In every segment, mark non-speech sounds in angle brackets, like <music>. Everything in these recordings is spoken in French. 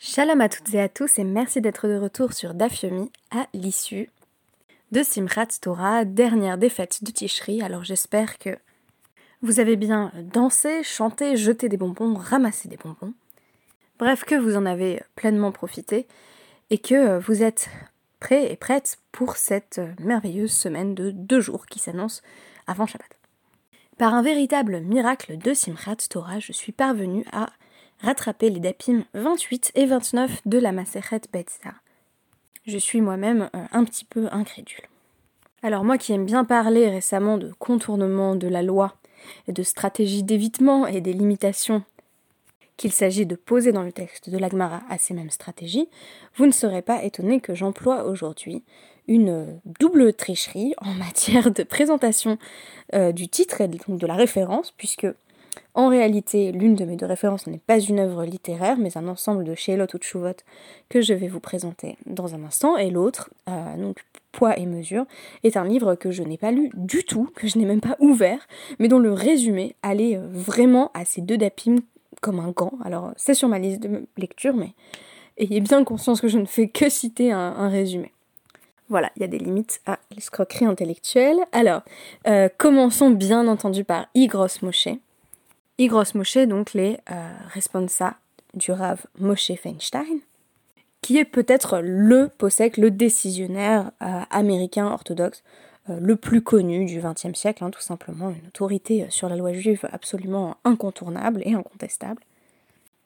Shalom à toutes et à tous et merci d'être de retour sur Dafyomi à l'issue de Simchat Torah, dernière défaite de Tishri. Alors j'espère que vous avez bien dansé, chanté, jeté des bonbons, ramassé des bonbons. Bref, que vous en avez pleinement profité et que vous êtes prêts et prêtes pour cette merveilleuse semaine de deux jours qui s'annonce avant Shabbat. Par un véritable miracle de Simchat Torah, je suis parvenue à rattraper les dapim 28 et 29 de la Maseret Betzah. Je suis moi-même euh, un petit peu incrédule. Alors moi qui aime bien parler récemment de contournement de la loi et de stratégie d'évitement et des limitations qu'il s'agit de poser dans le texte de l'Agmara à ces mêmes stratégies, vous ne serez pas étonné que j'emploie aujourd'hui une double tricherie en <laughs> matière de présentation euh, du titre et donc de la référence, puisque en réalité, l'une de mes deux références n'est pas une œuvre littéraire, mais un ensemble de Shelot ou Chuvot que je vais vous présenter dans un instant. Et l'autre, euh, donc Poids et mesure, est un livre que je n'ai pas lu du tout, que je n'ai même pas ouvert, mais dont le résumé allait euh, vraiment à ces deux dapim comme un gant. Alors, c'est sur ma liste de lecture, mais ayez bien conscience que je ne fais que citer un, résumé. Voilà, il y a des limites à l'escroquerie intellectuelle. Alors, euh, commençons bien entendu par Igros Moshe. Igros Moshe, donc les euh, responsables du Rav Moshe Feinstein, qui est peut-être le possèque, le décisionnaire euh, américain orthodoxe euh, le plus connu du XXe siècle, hein, tout simplement, une autorité sur la loi juive absolument incontournable et incontestable.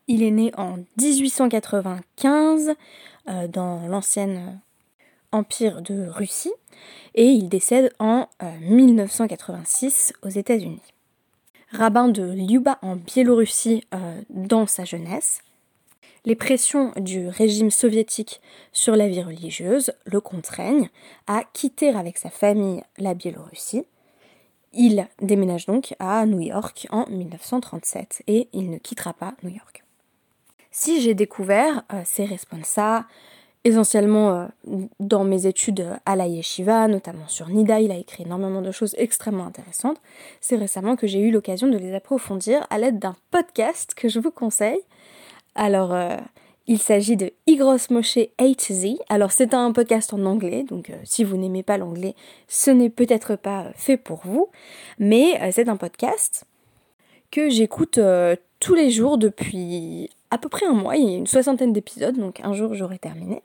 Il est né en 1895 dans l'ancienne empire de Russie et il décède en 1986 aux États-Unis rabbin de Lyuba en Biélorussie euh, dans sa jeunesse. Les pressions du régime soviétique sur la vie religieuse le contraignent à quitter avec sa famille la Biélorussie. Il déménage donc à New York en 1937 et il ne quittera pas New York. Si j'ai découvert euh, ces responsables, essentiellement euh, dans mes études à la yeshiva, notamment sur Nida, il a écrit énormément de choses extrêmement intéressantes. C'est récemment que j'ai eu l'occasion de les approfondir à l'aide d'un podcast que je vous conseille. Alors, euh, il s'agit de Igros Moshe Z. Alors, c'est un podcast en anglais, donc euh, si vous n'aimez pas l'anglais, ce n'est peut-être pas fait pour vous, mais c'est un podcast que j'écoute tous les jours depuis à peu près un mois, il y a une soixantaine d'épisodes, donc un jour j'aurai terminé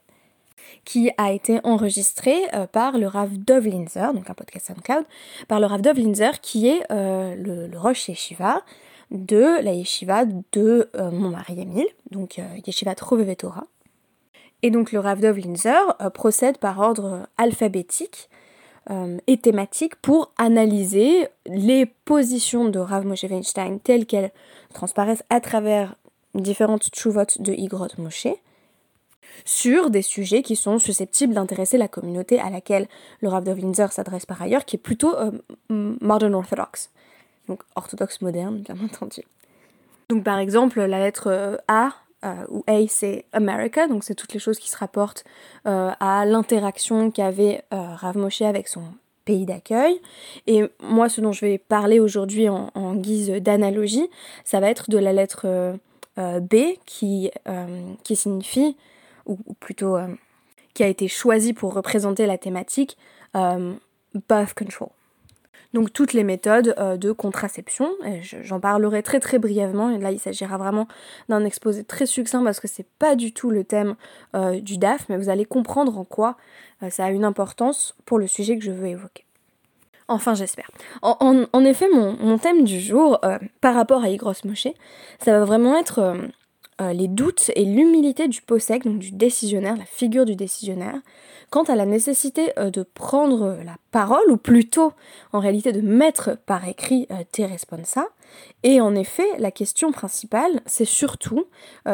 qui a été enregistré euh, par le Rav Dov Linzer, donc un podcast SoundCloud, par le Rav Dov Linzer qui est euh, le, le, Rosh Yeshiva de la Yeshiva de euh, mon mari Emile, donc Yeshiva Trovevetora. Et donc le Rav Dov Linzer procède par ordre alphabétique et thématique pour analyser les positions de Rav Moshe Weinstein telles qu'elles transparaissent à travers différentes tchuvot de Igrot Moshe, sur des sujets qui sont susceptibles d'intéresser la communauté à laquelle le Rav de Windsor s'adresse par ailleurs, qui est plutôt euh, modern orthodox, donc orthodoxe moderne bien entendu. Donc par exemple la lettre euh, A euh, ou A c'est America, donc c'est toutes les choses qui se rapportent à l'interaction qu'avait Rav Moshe avec son pays d'accueil. Et moi ce dont je vais parler aujourd'hui en, en, guise d'analogie, ça va être de la lettre B qui, qui signifie ou, plutôt euh, qui a été choisi pour représenter la thématique euh, birth control. Donc toutes les méthodes euh, de contraception, j'en parlerai très très brièvement, et là il s'agira vraiment d'un exposé très succinct parce que c'est pas du tout le thème du DAF, mais vous allez comprendre en quoi ça a une importance pour le sujet que je veux évoquer. Enfin j'espère. En, effet, mon, thème du jour, par rapport à Igros Moshe, ça va vraiment être euh, les doutes et l'humilité du possèque, donc du décisionnaire, la figure du décisionnaire, quant à la nécessité euh, de prendre la parole, ou plutôt en réalité de mettre par écrit euh, tes. Et en effet, la question principale, c'est surtout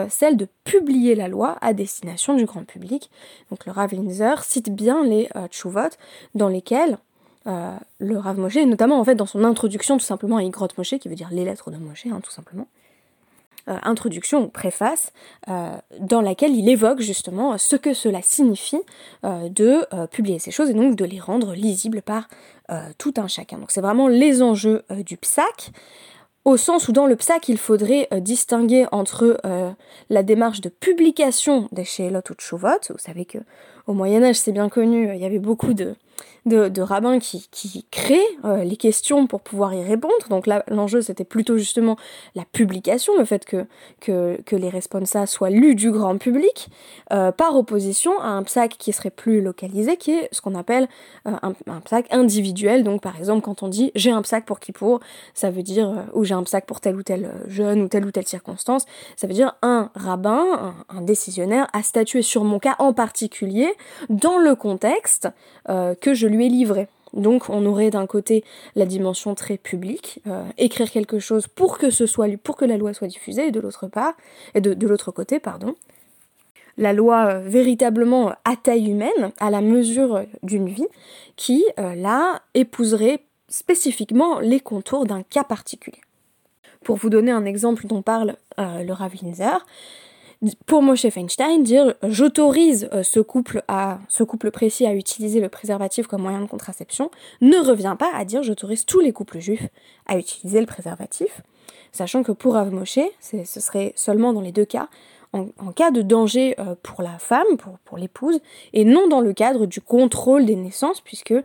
celle de publier la loi à destination du grand public. Donc le Rav Linzer cite bien les tchuvot dans lesquels le Rav Moshe, notamment en fait dans son introduction tout simplement à Igrot Moshe, qui veut dire les lettres de Moshe, hein, tout simplement, euh, introduction ou préface euh, dans laquelle il évoque justement ce que cela signifie euh, de publier ces choses et donc de les rendre lisibles par tout un chacun. Donc c'est vraiment les enjeux du PSAC. au sens où dans le psaque, il faudrait distinguer entre la démarche de publication des Sheelot ou Tshuvot. Vous savez que au Moyen Âge, c'est bien connu, il y avait beaucoup de, de, rabbins qui, qui créent euh, les questions pour pouvoir y répondre. Donc là, l'enjeu, c'était plutôt justement la publication, le fait que, que, que les responsa soient lus du grand public, euh, par opposition à un psaque qui serait plus localisé, qui est ce qu'on appelle euh, un, un psaque individuel. Donc par exemple, quand on dit j'ai un psaque pour Kippour, ça veut dire, ou j'ai un psaque pour tel ou tel jeune ou telle ou telle circonstance, ça veut dire un rabbin, un, un décisionnaire, a statué sur mon cas en particulier dans le contexte que je lui est livré. Donc on aurait d'un côté la dimension très publique, euh, écrire quelque chose pour que ce soit pour que la loi soit diffusée, et de l'autre part, et de, l'autre côté, pardon, la loi euh, véritablement à taille humaine, à la mesure d'une vie, qui euh, là épouserait spécifiquement les contours d'un cas particulier. Pour vous donner un exemple dont parle le Rav pour Moshe Feinstein, dire j'autorise euh, ce couple à ce couple précis à utiliser le préservatif comme moyen de contraception ne revient pas à dire j'autorise tous les couples juifs à utiliser le préservatif, sachant que pour Rav Moshe, ce serait seulement dans les deux cas, en, cas de danger euh, pour la femme, pour, l'épouse, et non dans le cadre du contrôle des naissances, puisque euh,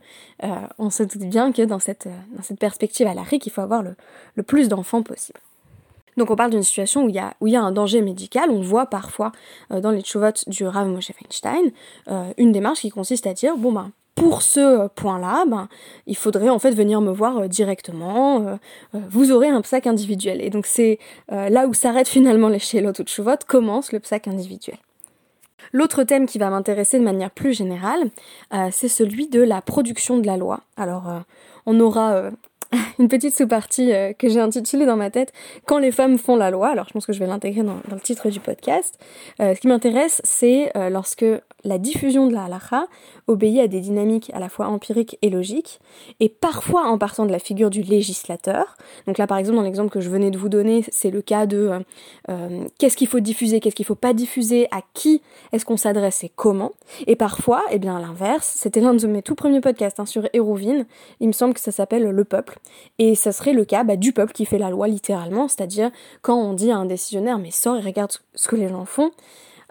on se doute bien que dans cette, dans cette perspective à l'arrêt, il faut avoir le plus d'enfants possible. Donc on parle d'une situation où il y a, un danger médical. On voit parfois euh, dans les tchouvot du Rav Moshe Feinstein euh, une démarche qui consiste à dire bon ben pour ce point-là, ben, il faudrait en fait venir me voir euh, directement. vous aurez un psaque individuel. Et donc c'est là où s'arrête finalement les ou Tshuvot, commence le psaque individuel. L'autre thème qui va m'intéresser de manière plus générale, c'est celui de la production de la loi. Alors, on aura <laughs> une petite sous-partie euh, que j'ai intitulée dans ma tête Quand les femmes font la loi. Alors je pense que je vais l'intégrer dans, le titre du podcast. Euh, ce qui m'intéresse, c'est euh, lorsque la diffusion de la halakha obéit à des dynamiques à la fois empiriques et logiques, et parfois en partant de la figure du législateur. Donc là, par exemple, dans l'exemple que je venais de vous donner, c'est le cas de qu'est-ce qu'il faut diffuser, qu'est-ce qu'il faut pas diffuser, à qui est-ce qu'on s'adresse et comment. Et parfois, eh bien à l'inverse, c'était l'un de mes tout premiers podcasts hein, sur Hérouvine, il me semble que ça s'appelle Le Peuple. Et ça serait le cas bah, du peuple qui fait la loi littéralement, c'est-à-dire quand on dit à un décisionnaire mais sors et regarde ce que les gens font,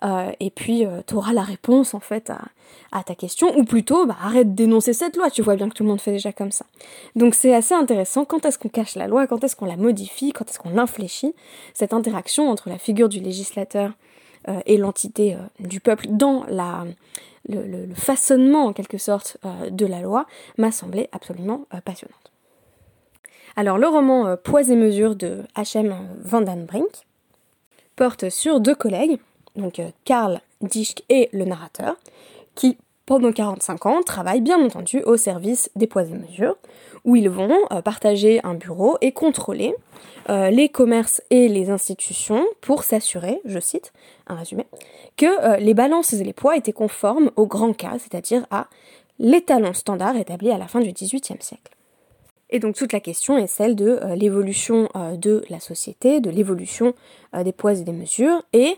euh, et puis euh, tu auras la réponse en fait à, ta question, ou plutôt bah, arrête de dénoncer cette loi, tu vois bien que tout le monde fait déjà comme ça. Donc c'est assez intéressant, quand est-ce qu'on cache la loi, quand est-ce qu'on la modifie, quand est-ce qu'on l'infléchit, cette interaction entre la figure du législateur euh, et l'entité du peuple dans le, façonnement en quelque sorte de la loi m'a semblé absolument passionnante. Alors le roman Poids et mesures de H.M. Van Den Brink porte sur deux collègues, donc euh, Karl Dischk et le narrateur, qui pendant 45 ans travaillent bien entendu au service des poids et mesures, où ils vont euh, partager un bureau et contrôler les commerces et les institutions pour s'assurer, je cite un résumé, que les balances et les poids étaient conformes au grand cas, c'est-à-dire à l'étalon standard établi à la fin du XVIIIe siècle. Et donc toute la question est celle de euh, l'évolution euh, de la société, de l'évolution euh, des poids et des mesures. Et,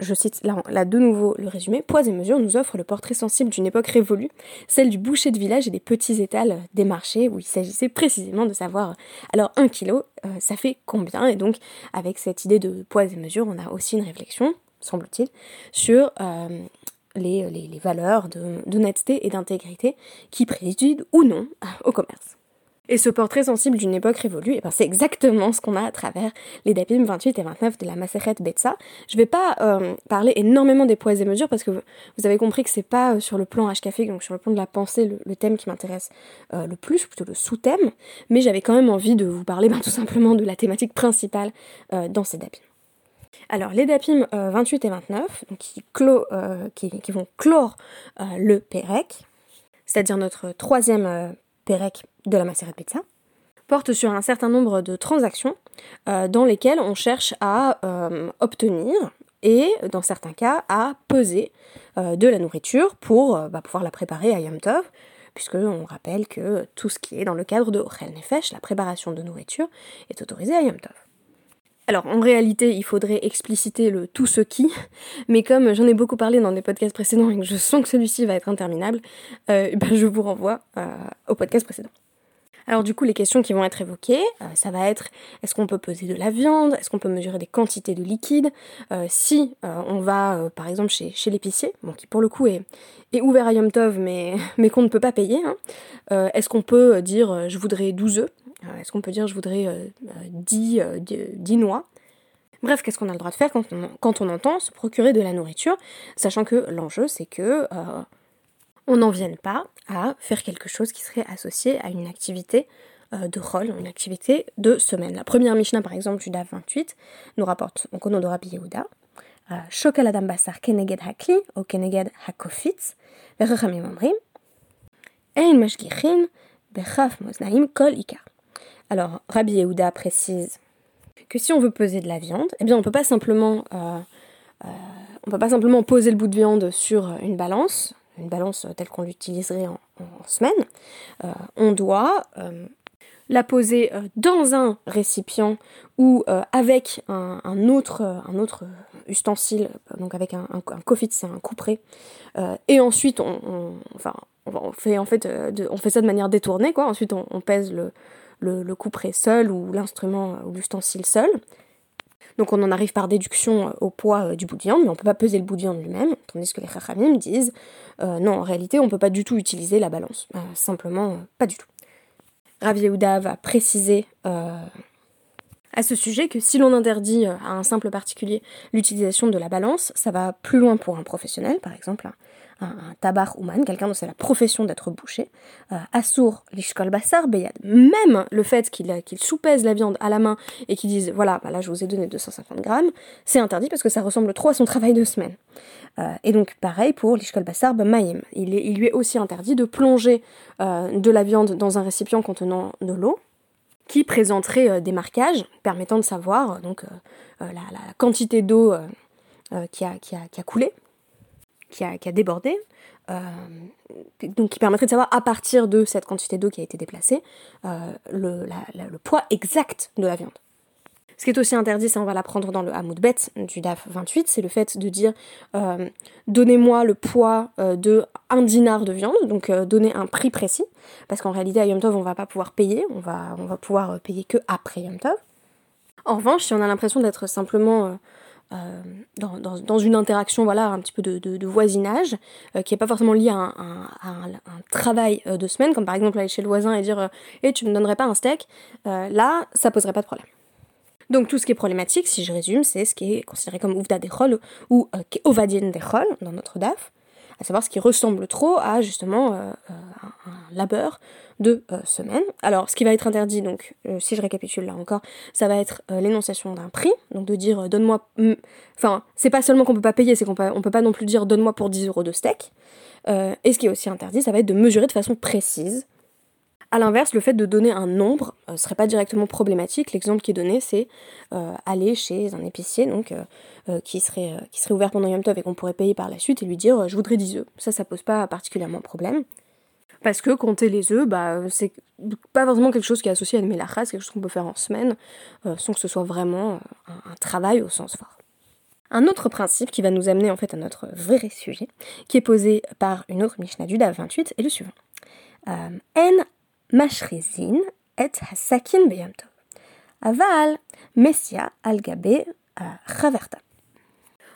je cite là, de nouveau le résumé, Poids et mesures nous offre le portrait sensible d'une époque révolue, celle du boucher de village et des petits étals des marchés, où il s'agissait précisément de savoir, alors un kilo, ça fait combien? Et donc avec cette idée de poids et mesures, on a aussi une réflexion, semble-t-il, sur... Les, les, les, valeurs d'honnêteté et d'intégrité qui président ou non au commerce. Et ce portrait sensible d'une époque révolue, eh ben c'est exactement ce qu'on a à travers les Dapim 28 et 29 de la Maseret Betsa. Je vais pas euh, parler énormément des poids et mesures parce que vous avez compris que c'est pas euh, sur le plan HKF, donc sur le plan de la pensée, le, thème qui m'intéresse euh, le plus, plutôt le sous-thème, mais j'avais quand même envie de vous parler ben, tout simplement de la thématique principale dans ces Dapim. Alors, les DAPIM 28 et 29, qui, qui, qui, vont clore le Pérec, c'est-à-dire notre troisième De la Macérate Pizza, porte sur un certain nombre de transactions euh, dans lesquelles on cherche à euh, obtenir et, dans certains cas, à peser euh, de la nourriture pour bah, pouvoir la préparer à Yom Tov, puisqu'on rappelle que tout ce qui est dans le cadre de Ochel Nefesh, la préparation de nourriture, est autorisé à Yom Tov. Alors en réalité, il faudrait expliciter le tout ce qui, mais comme j'en ai beaucoup parlé dans des podcasts précédents et que je sens que celui-ci va être interminable, ben, je vous renvoie au podcast précédent. Alors du coup, les questions qui vont être évoquées, euh, ça va être est-ce qu'on peut peser de la viande? Est-ce qu'on peut mesurer des quantités de liquide? Euh, Si euh, on va, par exemple, chez, l'épicier, bon, qui pour le coup est, ouvert à Yom Tov, mais, <laughs> mais qu'on ne peut pas payer, hein, est-ce qu'on peut dire je voudrais 12 œufs? Est-ce qu'on peut dire je voudrais 10, 10 noix? Bref, qu'est-ce qu'on a le droit de faire quand on, quand on entend se procurer de la nourriture, sachant que l'enjeu c'est que on n'en vienne pas à faire quelque chose qui serait associé à une activité euh, de rôle, une activité de semaine. La première Mishnah, par exemple, du 28, nous rapporte donc au nom de Rabbi Yehuda, euh, Shokaladam basar keneged hakli, ou keneged hakofitz, verachamim omrim, ein mashgichin, bechaf moznaim kol ikar. Alors, Rabbi Yehuda précise que si on veut peser de la viande, eh bien on peut euh, on peut pas simplement poser le bout de viande sur une balance, une balance telle qu'on l'utiliserait en, semaine, euh, on doit euh, la poser euh, dans un récipient ou avec un, autre, un ustensile, donc avec un, un, c'est un couperet, et ensuite on, fait en ça de manière détournée quoi. Ensuite on, pèse le, le, le couperet seul ou l'instrument ou l'ustensile seul. Donc on en arrive par déduction euh, au poids euh, du bout de viande, mais on ne peut pas peser le bout de viande lui-même, tandis que les chachamim disent euh, non, en réalité, on ne peut pas du tout utiliser la balance. simplement, pas du tout. Rav Yehuda va préciser à ce sujet que si l'on interdit à un simple particulier l'utilisation de la balance, ça va plus loin pour un professionnel, par exemple un, tabar ouman, quelqu'un dont c'est la profession d'être bouché, euh, assour beyad. Même le fait qu'il qu'il soupèse la viande à la main et qu'il dise voilà, bah là je vous ai donné 250 grammes, c'est interdit parce que ça ressemble trop à son travail de semaine. Euh, et donc pareil pour lishkol maïm. Il, lui est aussi interdit de plonger euh, de la viande dans un récipient contenant de l'eau qui présenterait des marquages permettant de savoir donc la, quantité d'eau qui a coulé qui a, débordé, euh, donc qui permettrait de savoir à partir de cette quantité d'eau qui a été déplacée euh, le, poids exact de la viande. Ce qui est aussi interdit, ça on va l'apprendre dans le Hamoud Bet du DAF 28, c'est le fait de dire euh, donnez-moi le poids de un dinar de viande, donc donner un prix précis, parce qu'en réalité à Yom Tov on va pas pouvoir payer, on va, on va pouvoir payer que après Yom Tov. En revanche, si on a l'impression d'être simplement euh, dans, une interaction voilà un petit peu de, voisinage euh, qui n'est pas forcément lié à un, travail euh, de semaine comme par exemple aller chez le voisin et dire et tu me donnerais pas un steak là ça poserait pas de problème. Donc tout ce qui est problématique si je résume c'est ce qui est considéré comme ouvda des ou ovadien des dans notre DAF à savoir ce qui ressemble trop à justement un, labeur de euh, semaines. Alors, ce qui va être interdit, donc, euh, si je récapitule là encore, ça va être euh, l'énonciation d'un prix, donc de dire donne-moi. Enfin, c'est pas seulement qu'on peut pas payer, c'est qu'on peut, peut pas non plus dire donne-moi pour 10 euros de steak. et ce qui est aussi interdit, ça va être de mesurer de façon précise. A l'inverse, le fait de donner un nombre ne serait pas directement problématique. L'exemple qui est donné, c'est aller chez un épicier donc, qui, serait, qui serait ouvert pendant Yom Tov et qu'on pourrait payer par la suite et lui dire je voudrais 10 œufs. Ça, ça pose pas particulièrement problème parce que compter les œufs, bah, c'est pas forcément quelque chose qui est associé à une mélacha, c'est quelque chose qu'on peut faire en semaine, euh, sans que ce soit vraiment euh, un, travail au sens fort. Un autre principe qui va nous amener en fait à notre vrai sujet, qui est posé par une autre Mishnah du 28, est le suivant. Euh, chaverta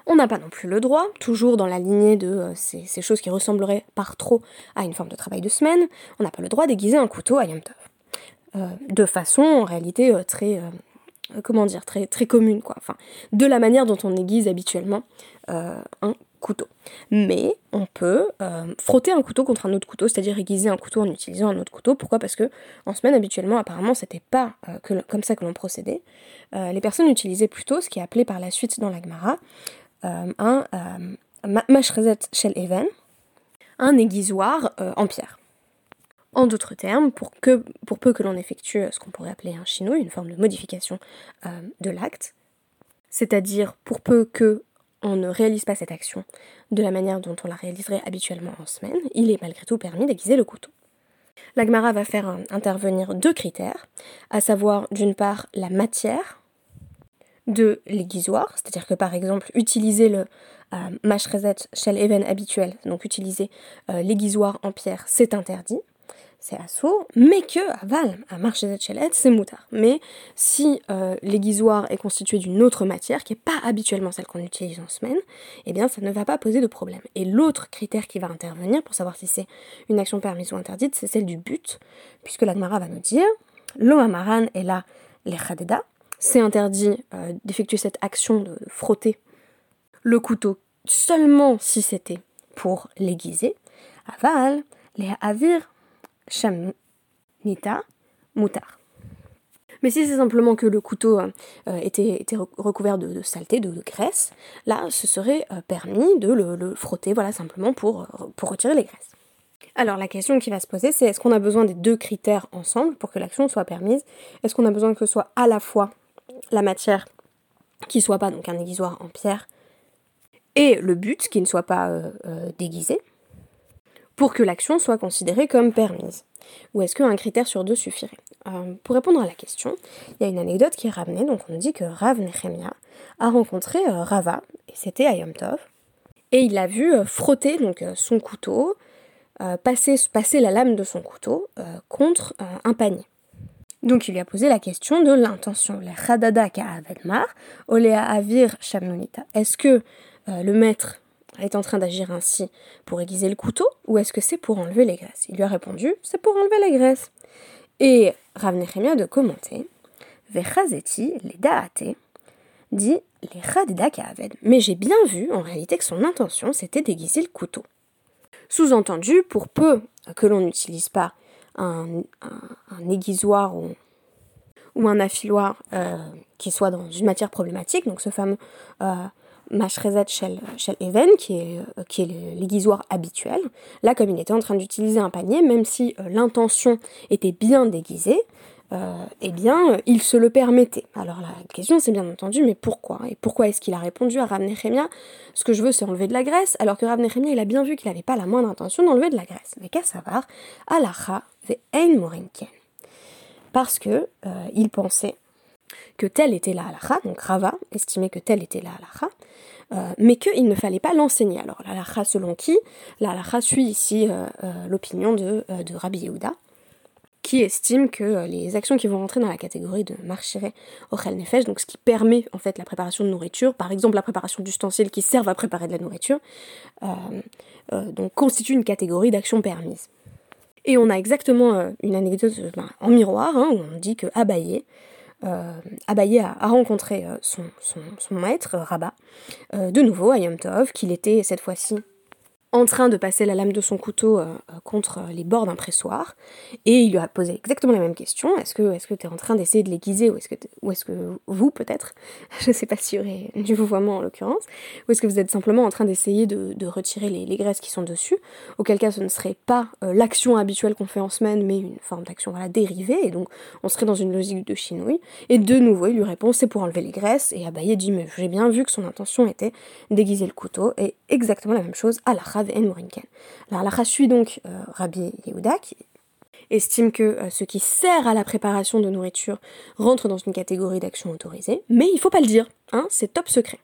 on n'a pas non plus le droit, toujours dans la lignée de euh, ces, choses qui ressembleraient par trop à une forme de travail de semaine, on n'a pas le droit d'aiguiser un couteau à Yom Tov. Euh, de façon en réalité euh, très comment dire très commune quoi. De la manière dont on aiguise habituellement un couteau. Mais on peut frotter un couteau contre un autre couteau c'est-à-dire aiguiser un couteau en utilisant un autre couteau. Pourquoi? Parce que en semaine habituellement apparemment c'était pas comme ça que l'on procédait. Les personnes utilisaient plutôt ce qui est appelé par la suite dans la euh, un euh, mashrezet shel even, un aiguisoir euh, en pierre. En d'autres termes, pour, pour peu que l'on effectue ce qu'on pourrait appeler un chino, une forme de modification de l'acte, c'est-à-dire pour peu que on ne réalise pas cette action de la manière dont on la réaliserait habituellement en semaine, il est malgré tout permis d'aiguiser le couteau. L'Agmara va faire intervenir deux critères, à savoir d'une part la matière de l'aiguisoir, c'est-à-dire que par exemple utiliser le euh, mashrezet shell even habituel, donc utiliser euh, l'aiguisoir en pierre, c'est interdit. C'est assourd, mais que aval, à chelet, c'est moutard. Mais si euh, l'aiguisoir est constitué d'une autre matière, qui n'est pas habituellement celle qu'on utilise en semaine, eh bien ça ne va pas poser de problème. Et l'autre critère qui va intervenir pour savoir si c'est une action permise ou interdite, c'est celle du but, puisque l'Agmara va nous dire, lo amaran est là, les chadeda, c'est interdit euh, d'effectuer cette action de frotter le couteau seulement si c'était pour l'aiguiser. Aval, les avir Shamnita Moutar. Mais si c'est simplement que le couteau euh, était, recouvert de, saleté, de, graisse, là, ce serait euh, permis de le, frotter, voilà, simplement pour, euh, pour retirer les graisses. Alors la question qui va se poser, c'est est-ce qu'on a besoin des deux critères ensemble pour que l'action soit permise? Est-ce qu'on a besoin que ce soit à la fois la matière qui soit pas donc un aiguisoir en pierre et le but qui ne soit pas déguisé? Pour que l'action soit considérée comme permise Ou est-ce qu'un critère sur deux suffirait? Euh, Pour répondre à la question, il y a une anecdote qui est ramenée, donc on nous dit que Rav Nechemia a rencontré euh, Rava, et c'était à Yom Tov, et il l'a vu euh, frotter donc son couteau, passer, la lame de son couteau contre un panier. Donc il lui a posé la question de l'intention. Le Khadada Ka'avedmar, Olea Avir Shamnonita. Est-ce que le maître est en train d'agir ainsi pour aiguiser le couteau ou est-ce que c'est pour enlever les graisses? Il lui a répondu c'est pour enlever les graisses. Et Rav Nechemia de commenter Vechazeti, les daate, dit les aved. Mais j'ai bien vu en réalité que son intention c'était d'aiguiser le couteau. Sous-entendu, pour peu que l'on n'utilise pas un, aiguisoir ou, ou un affiloir euh, qui soit dans une matière problématique, donc ce fameux euh, Mashrezat Shell, Even, qui est, euh, qui est l'aiguisoir habituel. Là, comme il était en train d'utiliser un panier, même si euh, l'intention était bien déguisée, euh, eh bien, il se le permettait. Alors la question, c'est bien entendu, mais pourquoi? Et pourquoi est-ce qu'il a répondu à Rav Nechemia Ce que je veux, c'est enlever de la graisse, alors que Rav Nechemia, il a bien vu qu'il n'avait pas la moindre intention d'enlever de la graisse. Mais qu'à savoir, alacha ve ein morinken. Parce que il pensait que telle était la halakha, donc Rava estimait que telle était la halakha, euh, mais qu'il ne fallait pas l'enseigner. Alors la halakha selon qui? La suit ici euh, euh, l'opinion de, Rabbi Yehuda, qui estime que les actions qui vont rentrer dans la catégorie de marchire ochel nefesh, donc ce qui permet en fait la préparation de nourriture, par exemple la préparation d'ustensiles qui servent à préparer de la nourriture, donc constitue une catégorie d'actions permises. Et on a exactement une anecdote ben, en miroir, hein, où on dit que Abaye, euh, Abaye a, rencontré euh, son, maître, Rabat, euh, de nouveau à Yom Tov, qu'il était cette fois-ci en train de passer la lame de son couteau euh, euh, contre les bords d'un pressoir, et il lui a posé exactement la même question, est-ce que tu es en train d'essayer de l'aiguiser, ou est-ce que, ou est-ce que vous peut-être, <laughs> je ne sais pas si y du vouvoiement en l'occurrence, ou est-ce que vous êtes simplement en train d'essayer de, retirer les, graisses qui sont dessus, auquel cas ce ne serait pas euh, l'action habituelle qu'on fait en semaine, mais une forme d'action dérivée, et donc on serait dans une logique de chinouille, et de nouveau il lui répond c'est pour enlever les graisses, et Abaye dit mais j'ai bien vu que son intention était d'aiguiser le couteau, et exactement la même chose à la alors la suit donc euh, Rabbi Yehuda estime que euh, ce qui sert à la préparation de nourriture rentre dans une catégorie d'action autorisée, mais il faut pas le dire, hein, c'est top secret.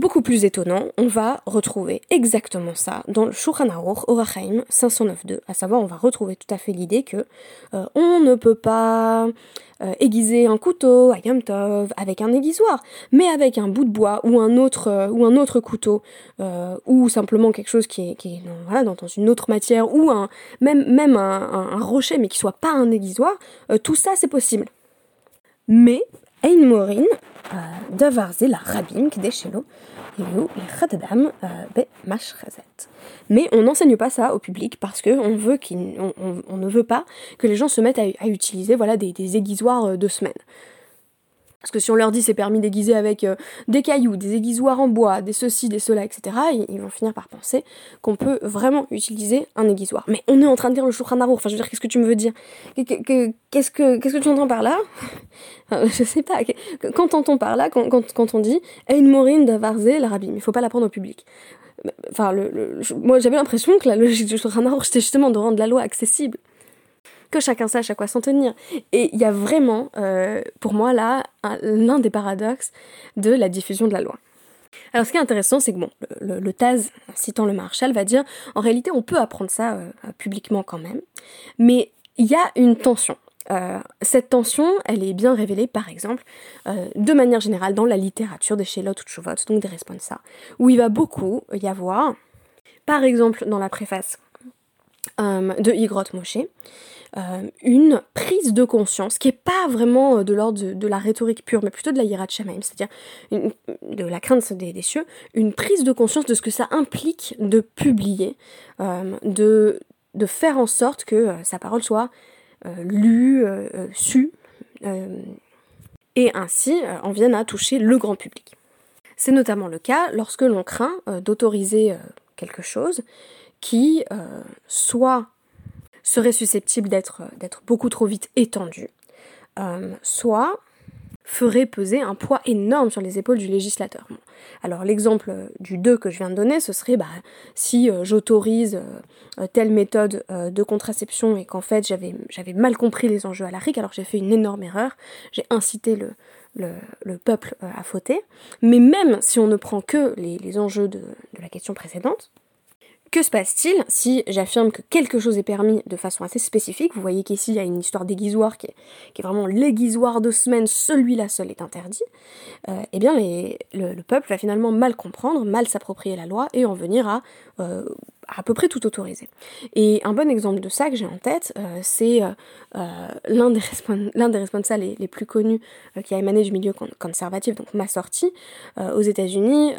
Beaucoup plus étonnant, on va retrouver exactement ça dans le Shulchan Aruch Orachaim 509.2, à savoir on va retrouver tout à fait l'idée que euh, on ne peut pas euh, aiguiser un couteau à Yom Tov avec un aiguisoir, mais avec un bout de bois ou un autre euh, couteau ou simplement quelque chose qui est, dans, une autre matière ou un même même un, rocher mais qui soit pas un aiguisoir, tout ça c'est possible. Mais Ein Morin, davar la rabim kdeshelo, mais on n'enseigne pas ça au public parce que on veut qu'il, on, ne veut pas que les gens se mettent à, utiliser voilà des, des aiguisoirs de semaine. Parce que si on leur dit c'est permis d'aiguiser avec euh, des cailloux, des aiguisoirs en bois, des ceci, des cela, etc., ils, vont finir par penser qu'on peut vraiment utiliser un aiguisoir. Mais on est en train de dire le Shulchan enfin je veux dire, qu'est-ce que tu me veux dire? Qu'est-ce que, tu entends par là? <laughs> Je sais pas. Quand entend par là, quand, on dit « Ein morin d'avarze la rabim », il faut pas l'apprendre au public. Enfin, le, moi j'avais l'impression que la logique du c'était justement de rendre la loi accessible que chacun sache à quoi s'en tenir. Et il y a vraiment, euh, pour moi là, l'un des paradoxes de la diffusion de la loi. Alors ce qui est intéressant, c'est que bon, le, Taz, citant le Marshal, va dire en réalité on peut apprendre ça euh, publiquement quand même, mais il y a une tension. Euh, cette tension, elle est bien révélée par exemple euh, de manière générale dans la littérature des Shelot ou Chuvot, donc des responsa, où il va beaucoup y avoir, par exemple dans la préface de Igrot Moshe, euh, une prise de conscience qui est pas vraiment euh, de l'ordre de, la rhétorique pure, mais plutôt de la hirat shamaim, c'est-à-dire de la crainte des, cieux, une prise de conscience de ce que ça implique de publier, euh, de, de faire en sorte que sa parole soit lue, sue, et ainsi en vienne à toucher le grand public. C'est notamment le cas lorsque l'on craint d'autoriser quelque chose qui soit serait susceptible d'être beaucoup trop vite étendu, euh, soit ferait peser un poids énorme sur les épaules du législateur. Alors l'exemple du 2 que je viens de donner, ce serait bah, si euh, j'autorise euh, telle méthode de contraception et qu'en fait j'avais, mal compris les enjeux à la RIC, alors j'ai fait une énorme erreur, j'ai incité le, le, peuple à fauter. Mais même si on ne prend que les, enjeux de la question précédente, que se passe-t-il si j'affirme que quelque chose est permis de façon assez spécifique? Vous voyez qu'ici il y a une histoire d'aiguisoir qui, est, vraiment l'aiguisoir de semaine, celui-là seul est interdit. Euh, eh bien le, peuple va finalement mal comprendre, mal s'approprier la loi et en venir à euh, à peu près tout autoriser. Et un bon exemple de ça que j'ai en tête, euh, c'est l'un des, des, responsables les, les plus connus qui a émané du milieu conservatif, donc ma sortie, aux États-Unis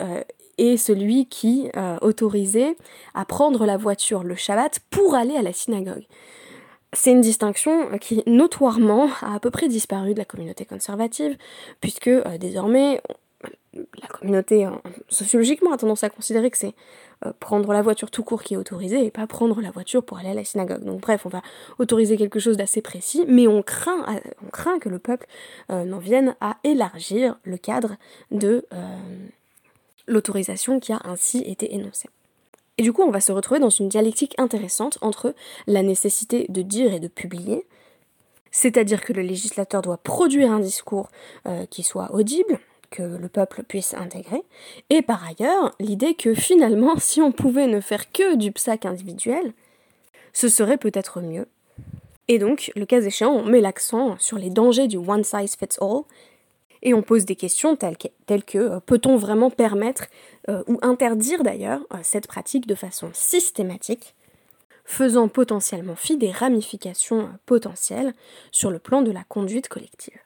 et celui qui euh, autorisait à prendre la voiture le Shabbat pour aller à la synagogue. C'est une distinction qui notoirement a à peu près disparu de la communauté conservative, puisque euh, désormais la communauté euh, sociologiquement a tendance à considérer que c'est prendre la voiture tout court qui est autorisé et pas prendre la voiture pour aller à la synagogue. Donc bref, on va autoriser quelque chose d'assez précis, mais on craint, on craint que le peuple n'en vienne à élargir le cadre de l'autorisation qui a ainsi été énoncée. Et du coup, on va se retrouver dans une dialectique intéressante entre la nécessité de dire et de publier, c'est-à-dire que le législateur doit produire un discours euh, qui soit audible, que le peuple puisse intégrer, et par ailleurs, l'idée que finalement, <laughs> si on pouvait ne faire que du psaque individuel, ce serait peut-être mieux. Et donc, le cas échéant, on met l'accent sur les dangers du one size fits all, et on pose des questions telles que, euh, peut-on vraiment permettre euh, ou interdire d'ailleurs euh, cette pratique de façon systématique, faisant potentiellement fi des ramifications potentielles sur le plan de la conduite collective.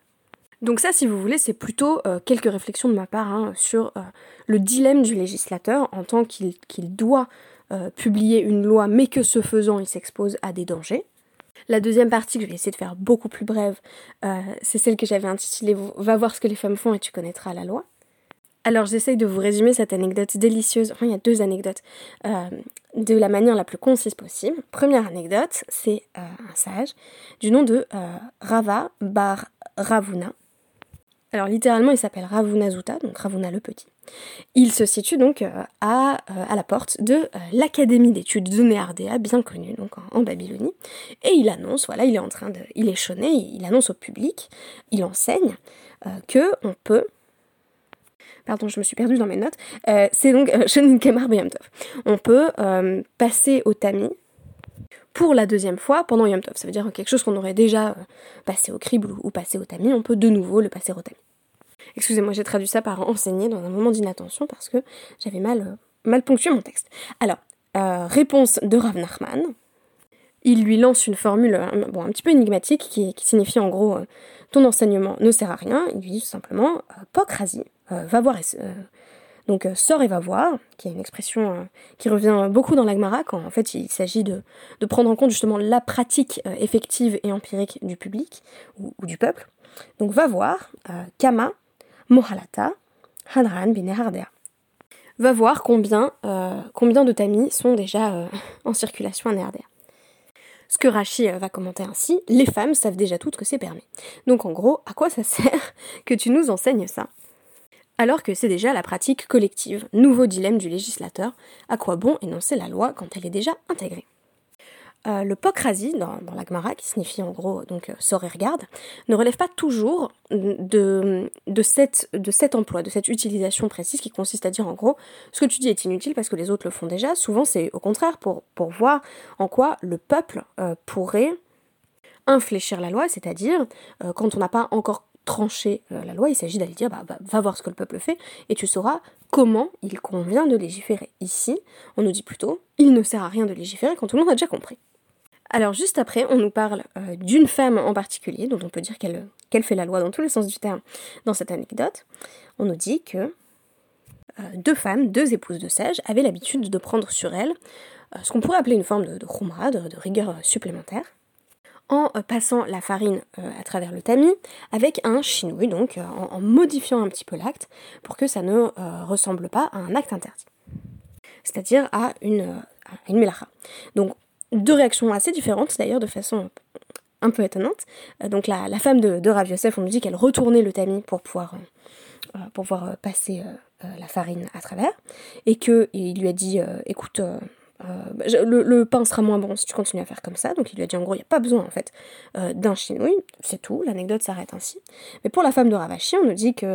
Donc ça, si vous voulez, c'est plutôt quelques réflexions de ma part hein, sur le dilemme du législateur en tant qu'il doit publier une loi, mais que ce faisant, il s'expose à des dangers. La deuxième partie, que je vais essayer de faire beaucoup plus brève, euh, c'est celle que j'avais intitulée Va voir ce que les femmes font et tu connaîtras la loi. Alors j'essaye de vous résumer cette anecdote délicieuse, enfin il y a deux anecdotes, euh, de la manière la plus concise possible. Première anecdote, c'est euh, un sage du nom de Rava Bar Ravuna, alors littéralement, il s'appelle Ravunazuta, donc Ravuna le Petit. Il se situe donc euh, à, euh, à la porte de euh, l'Académie d'études de Néardéa, bien connue en, Babylonie, et il annonce, voilà, il est en train de, il est chôné, il annonce au public, il enseigne que on peut pardon, je me suis perdue dans mes notes, c'est donc Shonin Kemar On peut passer au tamis pour la deuxième fois pendant Yom Tov. Ça veut dire quelque chose qu'on aurait déjà passé au crible ou, passé au tamis, on peut de nouveau le passer au tamis. Excusez-moi, j'ai traduit ça par enseigner dans un moment d'inattention parce que j'avais mal, euh, mal ponctué mon texte. Alors, euh, réponse de Rav. Il lui lance une formule euh, bon, un petit peu énigmatique qui, signifie en gros ton enseignement ne sert à rien. Il lui dit tout simplement Pokrasi, va voir donc sors et va voir, qui est une expression qui revient beaucoup dans l'Agmara quand en fait il s'agit de, prendre en compte justement la pratique effective et empirique du public ou du peuple. Donc va voir, Kama Mohalata, Hadran Binehardea. Va voir combien, euh, combien de tamis sont déjà euh, <laughs> en circulation à Nehardea. Ce que Rachi euh, va commenter ainsi, les femmes savent déjà toutes que c'est permis. Donc en gros, à quoi ça sert <laughs> que tu nous enseignes ça? Alors que c'est déjà la pratique collective, nouveau dilemme du législateur, à quoi bon énoncer la loi quand elle est déjà intégrée? Euh, le pokrasi dans, dans la Gemara, qui signifie en gros donc sort et regarde, ne relève pas toujours de, de, cette, de cet emploi, de cette utilisation précise qui consiste à dire en gros ce que tu dis est inutile parce que les autres le font déjà. Souvent c'est au contraire pour, pour voir en quoi le peuple pourrait infléchir la loi, c'est-à-dire quand on n'a pas encore trancher euh, la loi, il s'agit d'aller dire bah, va voir ce que le peuple fait et tu sauras comment il convient de légiférer. Ici, on nous dit plutôt il ne sert à rien de légiférer quand tout le monde a déjà compris. Alors juste après, on nous parle euh, d'une femme en particulier, dont on peut dire qu'elle fait la loi dans tous les sens du terme dans cette anecdote. On nous dit que euh, deux femmes, deux épouses de sages, avaient l'habitude de prendre sur elles ce qu'on pourrait appeler une forme de, de de rigueur supplémentaire en euh, passant la farine euh, à travers le tamis avec un chinouille, donc euh, en, modifiant un petit peu l'acte pour que ça ne ressemble pas à un acte interdit, c'est-à-dire à une. Donc deux réactions assez différentes d'ailleurs de façon un peu étonnante. donc la, femme de, de, Rav Yosef, on nous dit qu'elle retournait le tamis pour pouvoir, pour pouvoir passer la farine à travers et qu'il lui a dit écoute euh, le, pain sera moins bon si tu continues à faire comme ça. Donc il lui a dit en gros, il n'y a pas besoin en fait euh, d'un chinouille, c'est tout, l'anecdote s'arrête ainsi. Mais pour la femme de Ravachi, on nous dit que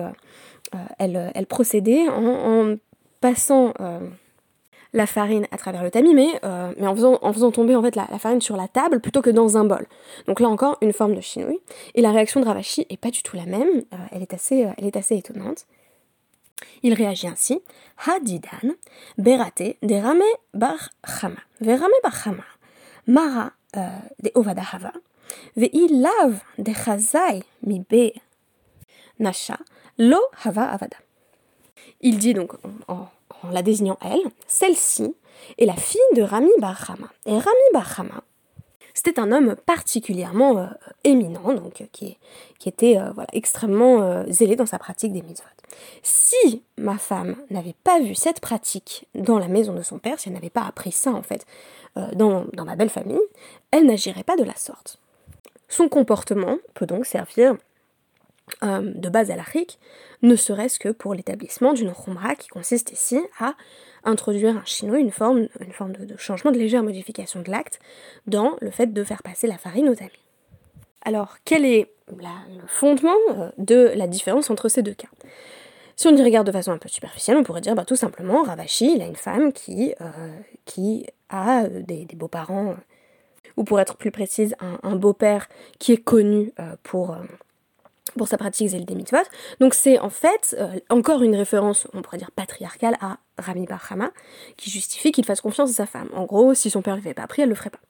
euh, elle, procédait en, passant la farine à travers le tamis, mais, mais en, faisant, en faisant tomber en fait la, farine sur la table plutôt que dans un bol. Donc là encore, une forme de chinouille. Et la réaction de Ravachi est pas du tout la même, elle, est assez, elle est assez étonnante. Il réagit ainsi Hadidan, berate, de rame bar chama, verame bar chama, mara euh, de ovada hava, lav de chazai mi be nasha, lo hava avada. Il dit donc, en, la désignant elle, celle-ci est la fille de Rami Bar Et Rami Bar c'était un homme particulièrement euh, éminent, donc qui, qui était euh, extrêmement zélé dans sa pratique des mitzvot. Si ma femme n'avait pas vu cette pratique dans la maison de son père, si elle n'avait pas appris ça en fait euh, dans, ma belle famille, elle n'agirait pas de la sorte. Son comportement peut donc servir euh, de base à ne serait-ce que pour l'établissement d'une khumra qui consiste ici à introduire un chinois, une forme, une forme de, changement, de légère modification de l'acte dans le fait de faire passer la farine aux amis. Alors, quel est le fondement euh, de la différence entre ces deux cas? Si on y regarde de façon un peu superficielle, on pourrait dire bah, tout simplement, Ravashi, il a une femme qui, euh, a des, beaux-parents, ou pour être plus précise, un, beau-père qui est connu pour, pour sa pratique zèle des mitzvot. Donc c'est en fait encore une référence, on pourrait dire patriarcale, à Rami Bar qui justifie qu'il fasse confiance à sa femme. En gros, si son père ne l'avait pas appris, elle le ferait pas.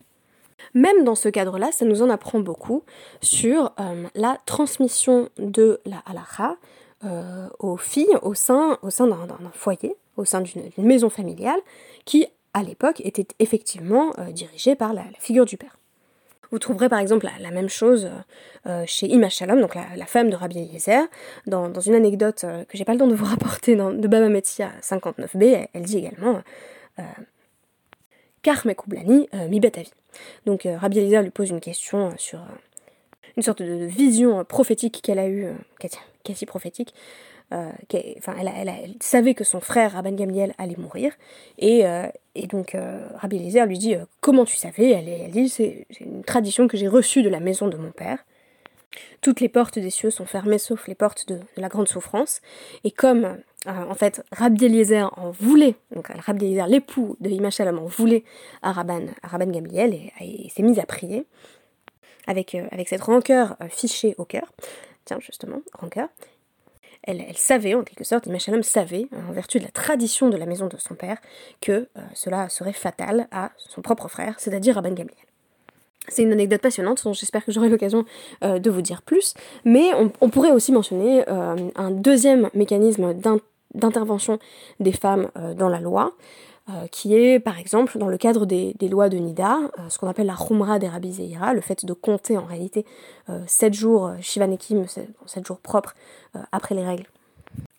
Même dans ce cadre-là, ça nous en apprend beaucoup sur la transmission de la halakha euh, aux filles au sein, d'un foyer, au sein d'une maison familiale, qui à l'époque était effectivement euh, dirigée par la, figure du père. Vous trouverez par exemple la, même chose euh, chez Ima Shalom, donc la, femme de Rabbi Eliezer, dans, une anecdote que j'ai pas le temps de vous <laughs> rapporter dans, de Baba Metzia 59b, elle, dit également Kar Mekoublani mi betavi. Donc Rabbi Eliezer lui pose une question sur une sorte de vision prophétique qu'elle a eue, quasi prophétique. Euh, enfin, elle, savait que son frère Rabban Gamliel allait mourir, et, euh, donc euh, Rabbi Eliezer lui dit Comment tu savais? Elle, elle dit C'est une tradition que j'ai reçue de la maison de mon père. Toutes les portes des cieux sont fermées sauf les portes de, la grande souffrance. Et comme en fait Rabbi Eliezer en voulait, donc Rabbi Eliezer, l'époux de Imachalom, en voulait à Rabban, à Rabban Gamliel et, et s'est mise à prier avec, avec cette rancœur fichée au cœur tiens justement, rancœur, elle, savait, en quelque sorte, Imachalom savait, en vertu de la tradition de la maison de son père, que euh, cela serait fatal à son propre frère, c'est-à-dire à Ben Gamliel. C'est une anecdote passionnante dont j'espère que j'aurai l'occasion euh, de vous dire plus, mais on, pourrait aussi mentionner euh, un deuxième mécanisme d'intervention des femmes dans la loi, euh, qui est par exemple dans le cadre des, lois de Nida, euh, ce qu'on appelle la Khumra des Rabbi Zeira, le fait de compter en réalité 7 euh, jours Shivanekim, 7 jours propres après les règles.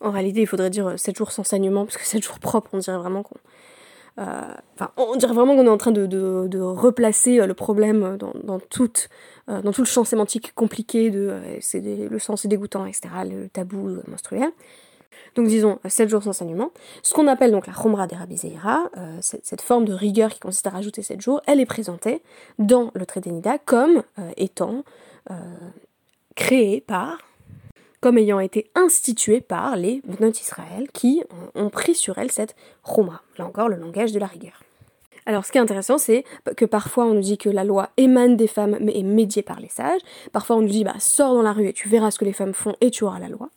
En réalité, il faudrait dire 7 jours sans saignement, parce que 7 jours propres, on dirait vraiment qu'on. On dirait vraiment qu'on est en train de, replacer le problème dans, dans, tout le champ sémantique compliqué de le sens est dégoûtant, etc., le tabou menstruel. Donc disons 7 jours sans saignement. Ce qu'on appelle donc la Khomra des Rabbi euh, cette, forme de rigueur qui consiste à rajouter 7 jours, elle est présentée dans le traité Nida comme euh, étant euh, créée par, comme ayant été instituée par les Bnot Israël qui ont, pris sur elle cette Khomra. Là encore, le langage de la rigueur. Alors ce qui est intéressant, c'est que parfois on nous dit que la loi émane des femmes mais est médiée par les sages. Parfois on nous dit bah sors dans la rue et tu verras ce que les femmes font et tu auras la loi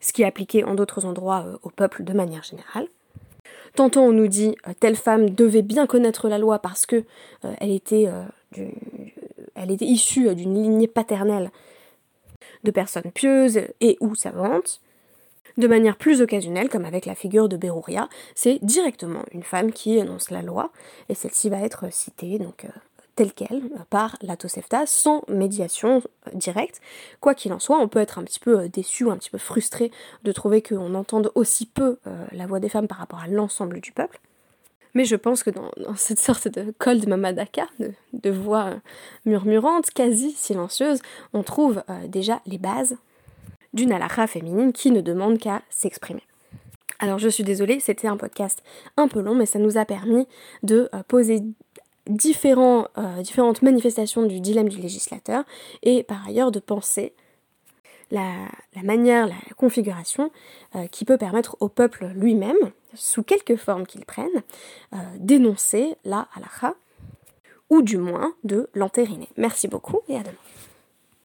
ce qui est appliqué en d'autres endroits euh, au peuple de manière générale. Tantôt on nous dit euh, telle femme devait bien connaître la loi parce que euh, elle, était, issue d'une lignée paternelle de personnes pieuses et ou savantes. De manière plus occasionnelle, comme avec la figure de Berouria, c'est directement une femme qui énonce la loi, et celle-ci va être citée donc telle qu'elle par la Tosefta sans médiation euh, directe. Quoi qu'il en soit, on peut être un petit peu euh, déçu un petit peu frustré de trouver qu'on entende aussi peu euh, la voix des femmes par rapport à l'ensemble du peuple. Mais je pense que dans, cette sorte de cold mamadaka, de, de voix murmurante, quasi silencieuse, on trouve déjà les bases d'une halakha féminine qui ne demande qu'à s'exprimer. Alors je suis désolée, c'était un podcast un peu long, mais ça nous a permis de poser différents, euh, différentes manifestations du dilemme du législateur et par ailleurs de penser la, manière, la configuration euh, qui peut permettre au peuple lui-même, sous quelque forme qu'il prenne, euh, d'énoncer la halakha ou du moins de l'entériner. Merci beaucoup et à demain.